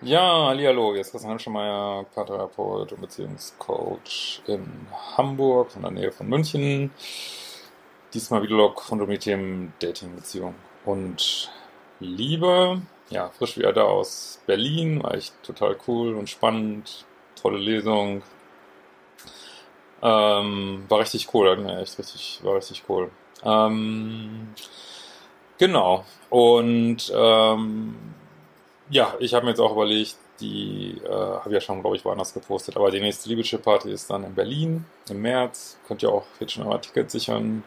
Ja, hallo, jetzt Christian Hanschemeyer, Paartherapeut und Beziehungscoach in Hamburg, in der Nähe von München. Diesmal Videolog von um die Themen Dating, Beziehung und Liebe. Ja, frisch wieder da aus Berlin, war echt total cool und spannend, tolle Lesung. Ähm, war richtig cool, mir echt richtig, war richtig cool. Ähm, genau. Und ähm, ja, ich habe mir jetzt auch überlegt, die äh, habe ich ja schon, glaube ich, woanders gepostet, aber die nächste Liebeschip-Party ist dann in Berlin im März. Könnt ihr auch jetzt schon mal Tickets sichern.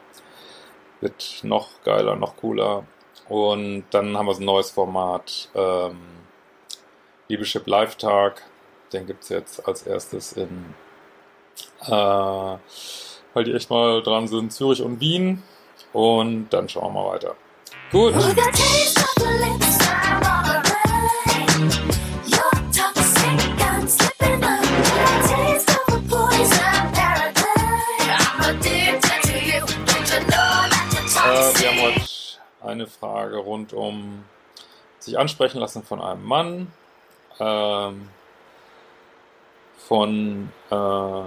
Wird noch geiler, noch cooler. Und dann haben wir so ein neues Format, ähm, Liebeschip Live-Tag. Den gibt es jetzt als erstes in, äh, weil die echt mal dran sind, Zürich und Wien. Und dann schauen wir mal weiter. Gut. Frage rund um sich ansprechen lassen von einem Mann, ähm, von äh,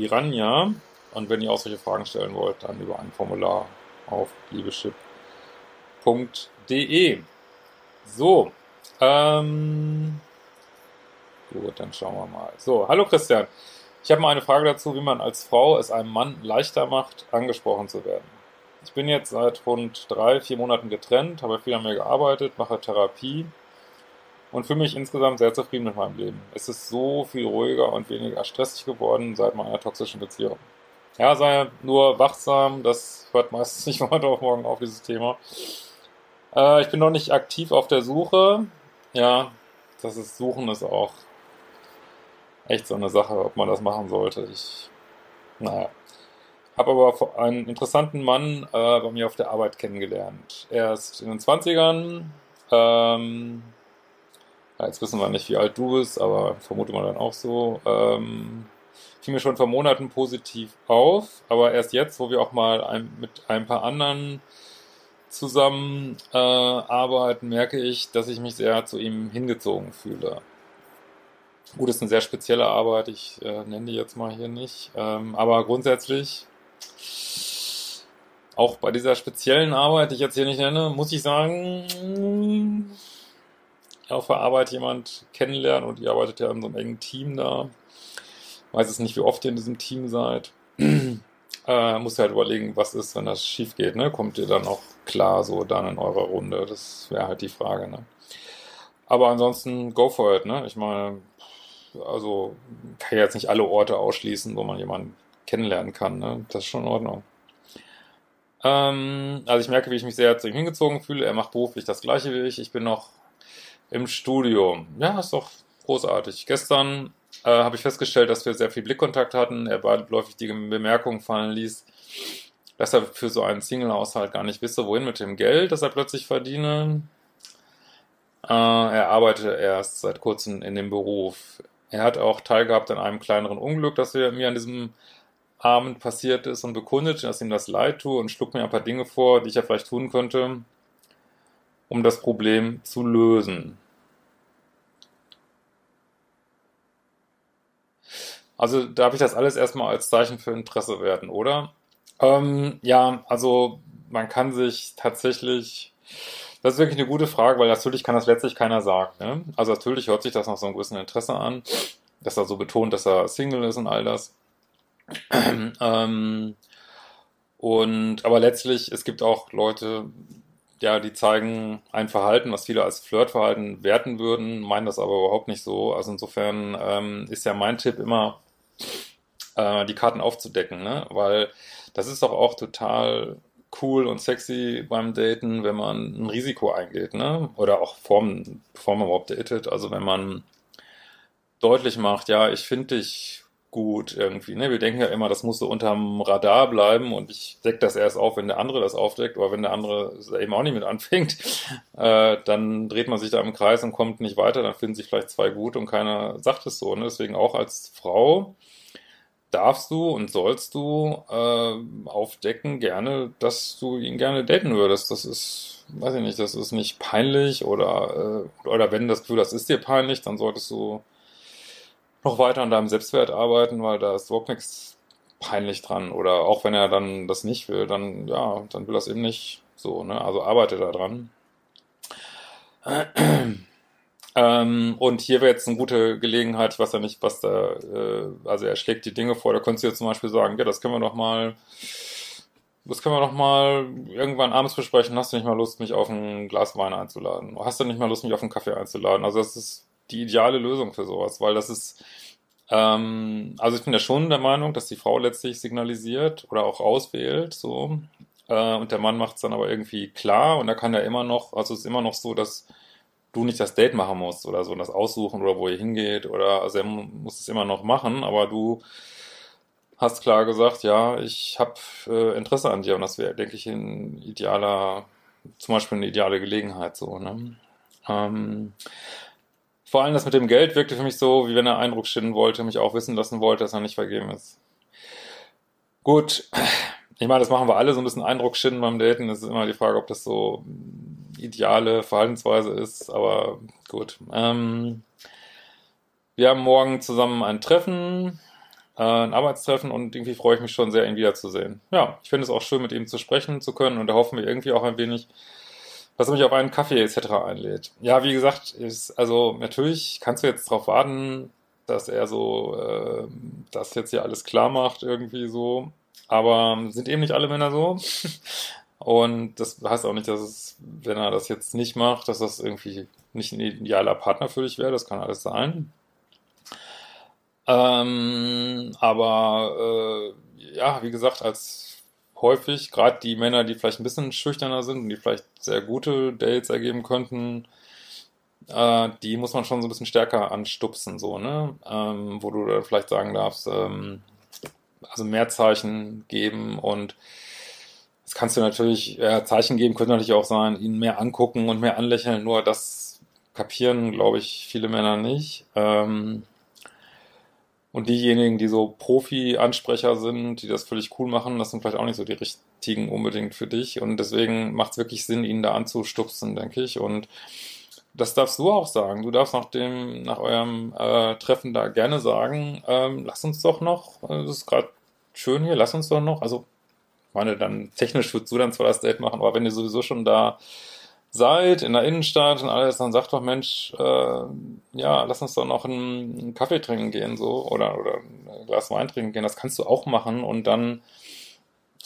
Iranja. Und wenn ihr auch solche Fragen stellen wollt, dann über ein Formular auf liebeschip.de. So, ähm, gut, dann schauen wir mal. So, hallo Christian. Ich habe mal eine Frage dazu, wie man als Frau es einem Mann leichter macht, angesprochen zu werden. Ich bin jetzt seit rund drei, vier Monaten getrennt, habe viel an mir gearbeitet, mache Therapie und fühle mich insgesamt sehr zufrieden mit meinem Leben. Es ist so viel ruhiger und weniger stressig geworden seit meiner toxischen Beziehung. Ja, sei nur wachsam, das hört meistens nicht von heute auf morgen auf, dieses Thema. Äh, ich bin noch nicht aktiv auf der Suche. Ja, das ist Suchen ist auch echt so eine Sache, ob man das machen sollte. Ich, naja. Habe aber einen interessanten Mann äh, bei mir auf der Arbeit kennengelernt. Er ist in den 20ern. Ähm, ja, jetzt wissen wir nicht, wie alt du bist, aber vermute mal dann auch so. Ähm, fiel mir schon vor Monaten positiv auf, aber erst jetzt, wo wir auch mal ein, mit ein paar anderen zusammen äh, arbeiten, merke ich, dass ich mich sehr zu ihm hingezogen fühle. Gut, ist eine sehr spezielle Arbeit, ich äh, nenne die jetzt mal hier nicht, ähm, aber grundsätzlich auch bei dieser speziellen Arbeit, die ich jetzt hier nicht nenne, muss ich sagen, auf der Arbeit jemand kennenlernen und ihr arbeitet ja in so einem engen Team da. Weiß es nicht, wie oft ihr in diesem Team seid. äh, muss halt überlegen, was ist, wenn das schief geht, ne? Kommt ihr dann auch klar so dann in eurer Runde? Das wäre halt die Frage, ne? Aber ansonsten go for it, ne? Ich meine, also kann jetzt nicht alle Orte ausschließen, wo man jemanden kennenlernen kann. Ne? Das ist schon in Ordnung. Ähm, also ich merke, wie ich mich sehr zu ihm hingezogen fühle. Er macht beruflich das gleiche wie ich. Ich bin noch im Studio. Ja, ist doch großartig. Gestern äh, habe ich festgestellt, dass wir sehr viel Blickkontakt hatten. Er beidläufig die Bemerkung fallen ließ, dass er für so einen Single-Haushalt gar nicht wisse, wohin mit dem Geld, das er plötzlich verdiene. Äh, er arbeitet erst seit kurzem in dem Beruf. Er hat auch teilgehabt an einem kleineren Unglück, das mir an diesem Abend passiert ist und bekundet, dass ihm das leid tue und schluckt mir ein paar Dinge vor, die ich ja vielleicht tun könnte, um das Problem zu lösen. Also darf ich das alles erstmal als Zeichen für Interesse werden, oder? Ähm, ja, also man kann sich tatsächlich, das ist wirklich eine gute Frage, weil natürlich kann das letztlich keiner sagen. Ne? Also natürlich hört sich das nach so einem gewissen Interesse an, dass er so betont, dass er Single ist und all das. ähm, und aber letztlich, es gibt auch Leute, ja, die zeigen ein Verhalten, was viele als Flirtverhalten werten würden, meinen das aber überhaupt nicht so. Also insofern ähm, ist ja mein Tipp immer, äh, die Karten aufzudecken, ne? Weil das ist doch auch total cool und sexy beim Daten, wenn man ein Risiko eingeht, ne? Oder auch vorm, bevor man überhaupt datet. Also wenn man deutlich macht, ja, ich finde dich gut irgendwie. Ne? Wir denken ja immer, das muss so unterm Radar bleiben und ich decke das erst auf, wenn der andere das aufdeckt, aber wenn der andere eben auch nicht mit anfängt, äh, dann dreht man sich da im Kreis und kommt nicht weiter, dann finden sich vielleicht zwei gut und keiner sagt es so. Ne? Deswegen auch als Frau darfst du und sollst du äh, aufdecken gerne, dass du ihn gerne daten würdest. Das ist, weiß ich nicht, das ist nicht peinlich oder, äh, oder wenn das Gefühl, das ist dir peinlich, dann solltest du noch weiter an deinem Selbstwert arbeiten, weil da ist überhaupt nichts peinlich dran. Oder auch wenn er dann das nicht will, dann, ja, dann will das eben nicht so, ne? Also arbeite da dran. Ähm, und hier wäre jetzt eine gute Gelegenheit, was er nicht, was da, äh, also er schlägt die Dinge vor, da könntest du jetzt zum Beispiel sagen, ja, das können wir doch mal, das können wir doch mal irgendwann abends besprechen. Hast du nicht mal Lust, mich auf ein Glas Wein einzuladen? Hast du nicht mal Lust, mich auf einen Kaffee einzuladen? Also das ist die ideale Lösung für sowas, weil das ist, ähm, also ich bin ja schon der Meinung, dass die Frau letztlich signalisiert oder auch auswählt, so, äh, und der Mann macht es dann aber irgendwie klar und da kann er immer noch, also es ist immer noch so, dass du nicht das Date machen musst oder so und das aussuchen oder wo ihr hingeht oder, also er muss es immer noch machen, aber du hast klar gesagt, ja, ich habe äh, Interesse an dir und das wäre, denke ich, ein idealer, zum Beispiel eine ideale Gelegenheit so, ne? Ähm, vor allem das mit dem Geld wirkte für mich so, wie wenn er Eindruck schinden wollte, mich auch wissen lassen wollte, dass er nicht vergeben ist. Gut, ich meine, das machen wir alle, so ein bisschen Eindruck schinden beim Daten. Es ist immer die Frage, ob das so ideale Verhaltensweise ist, aber gut. Ähm, wir haben morgen zusammen ein Treffen, äh, ein Arbeitstreffen und irgendwie freue ich mich schon sehr, ihn wiederzusehen. Ja, ich finde es auch schön, mit ihm zu sprechen zu können und da hoffen wir irgendwie auch ein wenig, was er mich auf einen Kaffee etc. einlädt. Ja, wie gesagt, ist, also natürlich kannst du jetzt darauf warten, dass er so äh, das jetzt hier alles klar macht, irgendwie so. Aber sind eben nicht alle Männer so. Und das heißt auch nicht, dass es, wenn er das jetzt nicht macht, dass das irgendwie nicht ein idealer Partner für dich wäre. Das kann alles sein. Ähm, aber äh, ja, wie gesagt, als häufig, gerade die Männer, die vielleicht ein bisschen schüchterner sind und die vielleicht sehr gute Dates ergeben könnten, äh, die muss man schon so ein bisschen stärker anstupsen, so, ne? Ähm, wo du da vielleicht sagen darfst, ähm, also mehr Zeichen geben und das kannst du natürlich, ja, Zeichen geben könnte natürlich auch sein, ihn mehr angucken und mehr anlächeln, nur das kapieren, glaube ich, viele Männer nicht. Ähm, und diejenigen, die so Profi-Ansprecher sind, die das völlig cool machen, das sind vielleicht auch nicht so die richtigen unbedingt für dich. Und deswegen macht es wirklich Sinn, ihn da anzustupsen, denke ich. Und das darfst du auch sagen. Du darfst nach dem, nach eurem äh, Treffen da gerne sagen, ähm, lass uns doch noch, äh, das ist gerade schön hier, lass uns doch noch. Also, meine, dann technisch würdest du dann zwar das Date machen, aber wenn ihr sowieso schon da seid, in der Innenstadt und alles, dann sagt doch, Mensch, äh, ja, lass uns doch noch einen, Kaffee trinken gehen, so, oder, oder ein Glas Wein trinken gehen, das kannst du auch machen und dann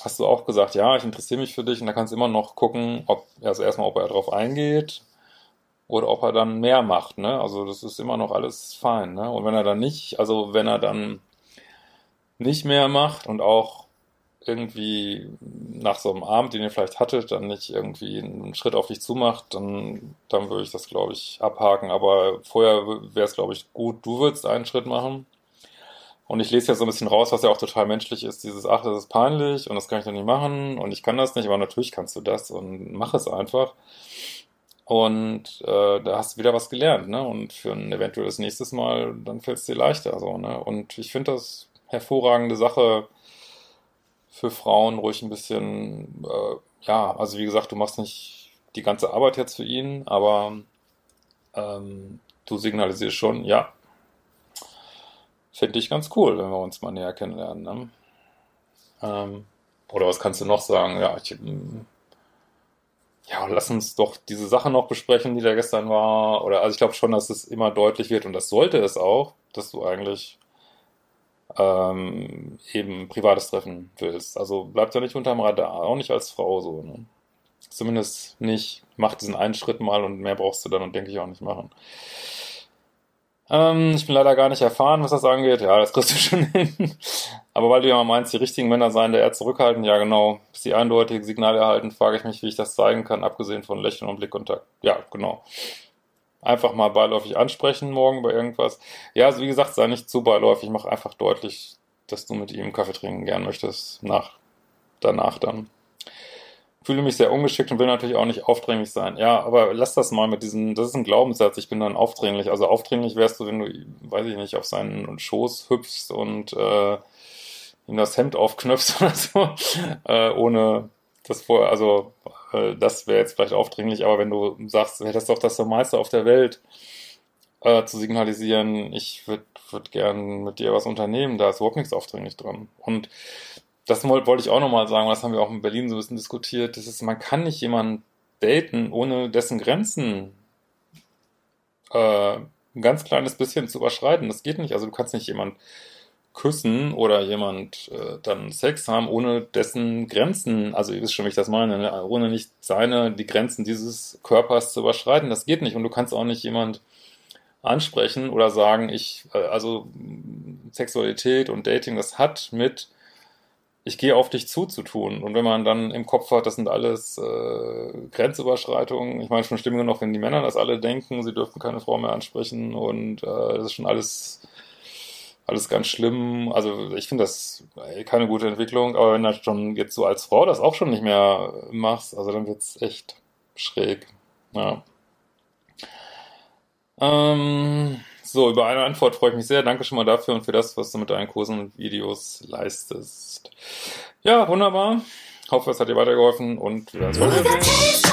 hast du auch gesagt, ja, ich interessiere mich für dich. Und da kannst du immer noch gucken, ob, also erstmal, ob er darauf eingeht oder ob er dann mehr macht, ne, also das ist immer noch alles fein, ne, und wenn er dann nicht, also wenn er dann nicht mehr macht und auch irgendwie nach so einem Abend, den ihr vielleicht hattet, dann nicht irgendwie einen Schritt auf dich zumacht, dann, dann würde ich das, glaube ich, abhaken. Aber vorher wäre es, glaube ich, gut, du würdest einen Schritt machen. Und ich lese ja so ein bisschen raus, was ja auch total menschlich ist, dieses, ach, das ist peinlich und das kann ich doch nicht machen und ich kann das nicht, aber natürlich kannst du das und mach es einfach. Und äh, da hast du wieder was gelernt, ne? Und für ein eventuelles nächstes Mal, dann fällt es dir leichter, so, ne? Und ich finde das hervorragende Sache, für Frauen ruhig ein bisschen, äh, ja, also wie gesagt, du machst nicht die ganze Arbeit jetzt für ihn, aber ähm, du signalisierst schon, ja, finde ich ganz cool, wenn wir uns mal näher kennenlernen. Ne? Ähm, oder was kannst du noch sagen? Ja, ich, mm, ja, lass uns doch diese Sache noch besprechen, die da gestern war. Oder also ich glaube schon, dass es immer deutlich wird und das sollte es auch, dass du eigentlich ähm, eben privates Treffen willst. Also bleibt ja nicht unterm Radar, auch nicht als Frau so. Ne? Zumindest nicht, mach diesen einen Schritt mal und mehr brauchst du dann und denke ich auch nicht machen. Ähm, ich bin leider gar nicht erfahren, was das angeht. Ja, das kriegst du schon hin. Aber weil du ja mal meinst, die richtigen Männer seien der eher zurückhaltend, ja genau. Bis sie eindeutige Signale erhalten, frage ich mich, wie ich das zeigen kann, abgesehen von Lächeln und Blickkontakt. Ja, genau. Einfach mal beiläufig ansprechen morgen bei irgendwas. Ja, also wie gesagt, sei nicht zu beiläufig, mach einfach deutlich, dass du mit ihm Kaffee trinken gern möchtest. Nach, danach dann fühle mich sehr ungeschickt und will natürlich auch nicht aufdringlich sein. Ja, aber lass das mal mit diesem, das ist ein Glaubenssatz, ich bin dann aufdringlich. Also aufdringlich wärst du, wenn du, weiß ich nicht, auf seinen Schoß hüpfst und äh, ihm das Hemd aufknöpfst oder so, äh, ohne das vorher, also äh, das wäre jetzt vielleicht aufdringlich, aber wenn du sagst, hättest doch das Meister auf der Welt äh, zu signalisieren, ich würde würd gern mit dir was unternehmen, da ist überhaupt nichts aufdringlich dran. Und das wollte ich auch nochmal sagen, das haben wir auch in Berlin so ein bisschen diskutiert, das ist, man kann nicht jemanden daten, ohne dessen Grenzen äh, ein ganz kleines bisschen zu überschreiten. Das geht nicht. Also du kannst nicht jemand küssen oder jemand äh, dann Sex haben, ohne dessen Grenzen, also ihr wisst schon, wie ich das meine, ne? ohne nicht seine, die Grenzen dieses Körpers zu überschreiten. Das geht nicht. Und du kannst auch nicht jemand ansprechen oder sagen, ich, äh, also Sexualität und Dating, das hat mit ich gehe auf dich zu zu tun. Und wenn man dann im Kopf hat, das sind alles äh, Grenzüberschreitungen, ich meine schon schlimm genug, wenn die Männer das alle denken, sie dürfen keine Frau mehr ansprechen und äh, das ist schon alles, alles ganz schlimm. Also ich finde das keine gute Entwicklung, aber wenn du schon jetzt so als Frau das auch schon nicht mehr machst, also dann wird es echt schräg. Ja. Ähm, so, über eine Antwort freue ich mich sehr. Danke schon mal dafür und für das, was du mit deinen Kursen und Videos leistest. Ja, wunderbar. Hoffe, es hat dir weitergeholfen und wir sehen uns.